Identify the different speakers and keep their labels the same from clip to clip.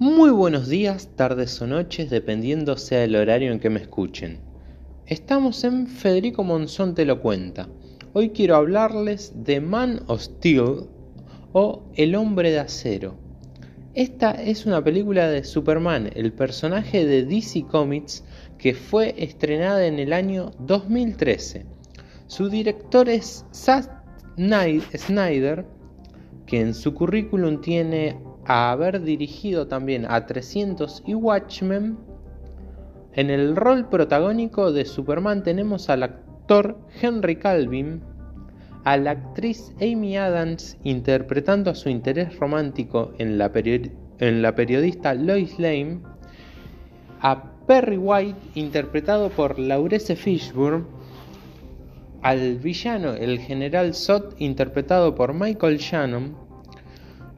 Speaker 1: Muy buenos días, tardes o noches, dependiendo sea el horario en que me escuchen. Estamos en Federico Monzón te lo cuenta. Hoy quiero hablarles de Man of Steel o El hombre de acero. Esta es una película de Superman, el personaje de DC Comics que fue estrenada en el año 2013. Su director es Zack Snyder, que en su currículum tiene a haber dirigido también a 300 y Watchmen, en el rol protagónico de Superman tenemos al actor Henry Calvin, a la actriz Amy Adams interpretando a su interés romántico en la, en la periodista Lois Lane, a Perry White interpretado por Laurence Fishburne, al villano el general Zod interpretado por Michael Shannon,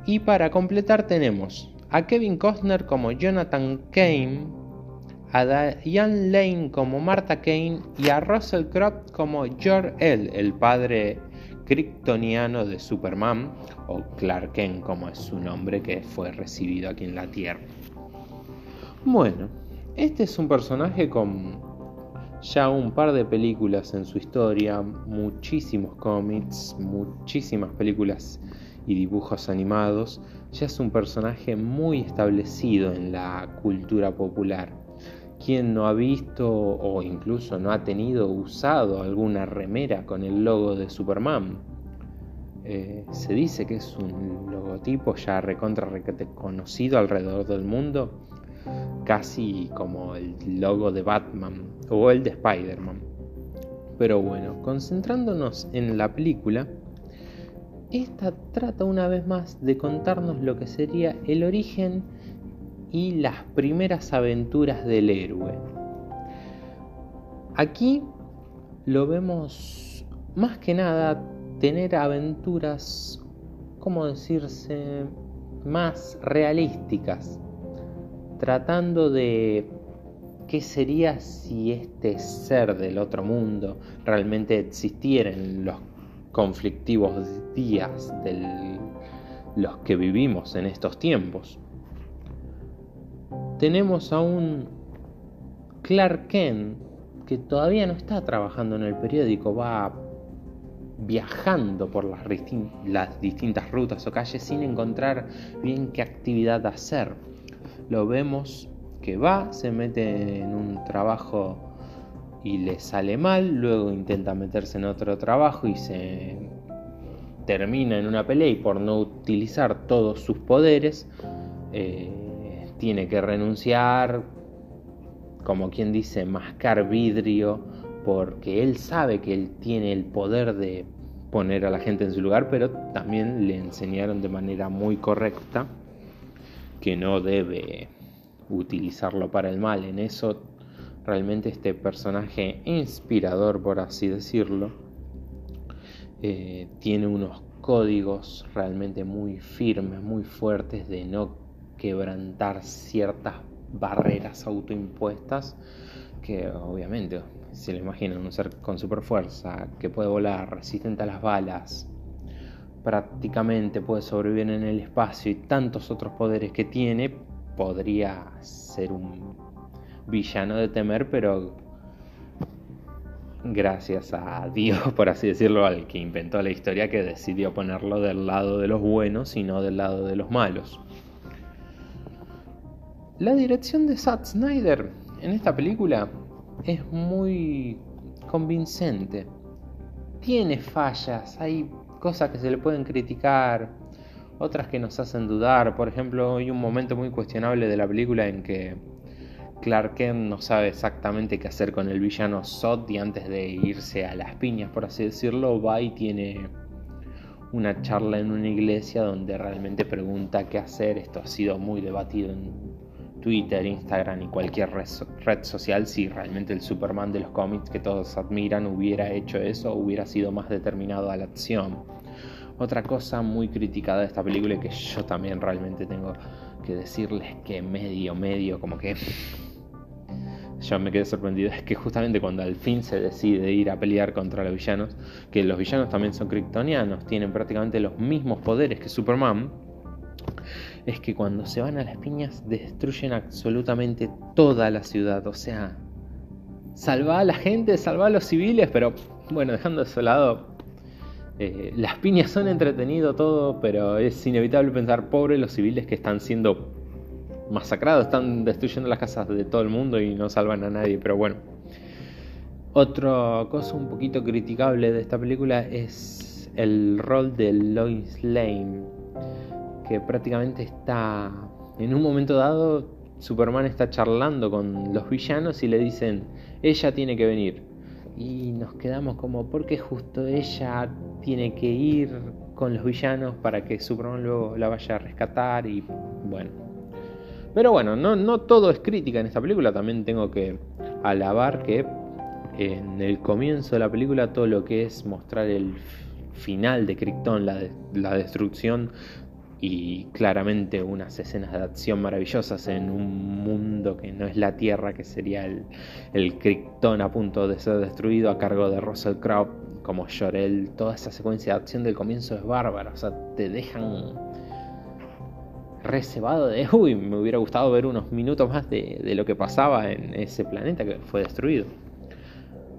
Speaker 1: y para completar tenemos a Kevin Costner como Jonathan Kane, a Diane Lane como Martha Kane y a Russell Crowe como Jor-El, el padre kryptoniano de Superman, o Clark Kent como es su nombre que fue recibido aquí en la Tierra. Bueno, este es un personaje con ya un par de películas en su historia, muchísimos cómics, muchísimas películas y dibujos animados, ya es un personaje muy establecido en la cultura popular. Quien no ha visto o incluso no ha tenido usado alguna remera con el logo de Superman? Eh, se dice que es un logotipo ya recontra conocido alrededor del mundo, casi como el logo de Batman o el de Spider-Man. Pero bueno, concentrándonos en la película, esta trata una vez más de contarnos lo que sería el origen y las primeras aventuras del héroe. Aquí lo vemos más que nada tener aventuras, como decirse, más realísticas, tratando de qué sería si este ser del otro mundo realmente existiera en los conflictivos días de los que vivimos en estos tiempos. Tenemos a un Clark Kent que todavía no está trabajando en el periódico, va viajando por las, las distintas rutas o calles sin encontrar bien qué actividad hacer. Lo vemos que va, se mete en un trabajo y le sale mal, luego intenta meterse en otro trabajo y se termina en una pelea y por no utilizar todos sus poderes eh, tiene que renunciar, como quien dice, mascar vidrio, porque él sabe que él tiene el poder de poner a la gente en su lugar, pero también le enseñaron de manera muy correcta que no debe utilizarlo para el mal. En eso realmente este personaje inspirador, por así decirlo, eh, tiene unos códigos realmente muy firmes, muy fuertes de no quebrantar ciertas barreras autoimpuestas que obviamente se le imaginan un ser con super fuerza, que puede volar, resistente a las balas, prácticamente puede sobrevivir en el espacio y tantos otros poderes que tiene, podría ser un villano de temer, pero gracias a Dios, por así decirlo, al que inventó la historia, que decidió ponerlo del lado de los buenos y no del lado de los malos. La dirección de Zack Snyder en esta película es muy convincente. Tiene fallas, hay cosas que se le pueden criticar, otras que nos hacen dudar. Por ejemplo, hay un momento muy cuestionable de la película en que Clark Kent no sabe exactamente qué hacer con el villano Zod y antes de irse a las piñas, por así decirlo, va y tiene una charla en una iglesia donde realmente pregunta qué hacer. Esto ha sido muy debatido en Twitter, Instagram y cualquier red social si realmente el Superman de los cómics que todos admiran hubiera hecho eso, hubiera sido más determinado a la acción. Otra cosa muy criticada de esta película y que yo también realmente tengo que decirles que medio, medio, como que yo me quedé sorprendido es que justamente cuando al fin se decide ir a pelear contra los villanos, que los villanos también son kryptonianos, tienen prácticamente los mismos poderes que Superman, es que cuando se van a las piñas destruyen absolutamente toda la ciudad. O sea, salva a la gente, salva a los civiles, pero bueno, dejando eso de lado, eh, las piñas son entretenido todo, pero es inevitable pensar, pobre los civiles que están siendo masacrados, están destruyendo las casas de todo el mundo y no salvan a nadie, pero bueno. Otra cosa un poquito criticable de esta película es el rol de Lois Lane, que prácticamente está en un momento dado Superman está charlando con los villanos y le dicen, ella tiene que venir. Y nos quedamos como, ¿por qué justo ella tiene que ir con los villanos para que Superman luego la vaya a rescatar? Y bueno. Pero bueno, no, no todo es crítica en esta película, también tengo que alabar que en el comienzo de la película todo lo que es mostrar el final de Krypton, la, la destrucción y claramente unas escenas de acción maravillosas en un mundo que no es la Tierra, que sería el, el Krypton a punto de ser destruido a cargo de Russell Crowe como Jorel. Toda esa secuencia de acción del comienzo es bárbara, o sea, te dejan reservado de, uy, me hubiera gustado ver unos minutos más de, lo que pasaba en ese planeta que fue destruido.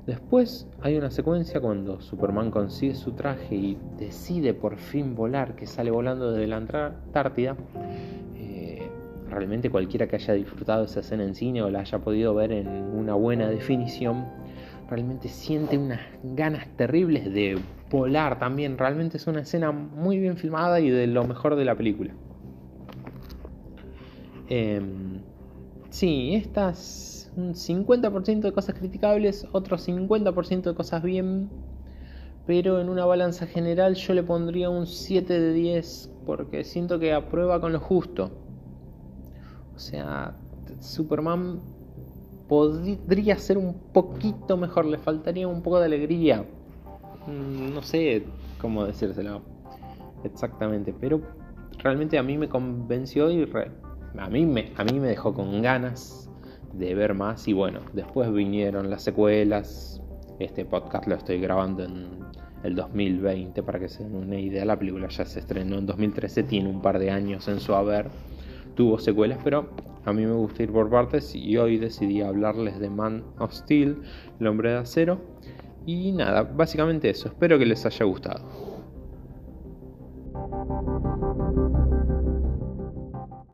Speaker 1: Después hay una secuencia cuando Superman consigue su traje y decide por fin volar, que sale volando desde la Antártida. Eh, realmente cualquiera que haya disfrutado esa escena en cine o la haya podido ver en una buena definición, realmente siente unas ganas terribles de volar también. Realmente es una escena muy bien filmada y de lo mejor de la película. Em, sí, estas un 50% de cosas criticables, otro 50% de cosas bien, pero en una balanza general yo le pondría un 7 de 10 porque siento que aprueba con lo justo. O sea, Superman podría ser un poquito mejor, le faltaría un poco de alegría. Mm, no sé cómo decírselo exactamente, pero realmente a mí me convenció y a, mí me, dejó con ganas de ver más y bueno, después vinieron las secuelas. Este podcast lo estoy grabando en el 2020 para que se den una idea. La película ya se estrenó en 2013, tiene un par de años en su haber. Tuvo secuelas, pero a mí me gusta ir por partes y hoy decidí hablarles de Man of Steel, el hombre de acero. Y nada, básicamente eso. Espero que les haya gustado.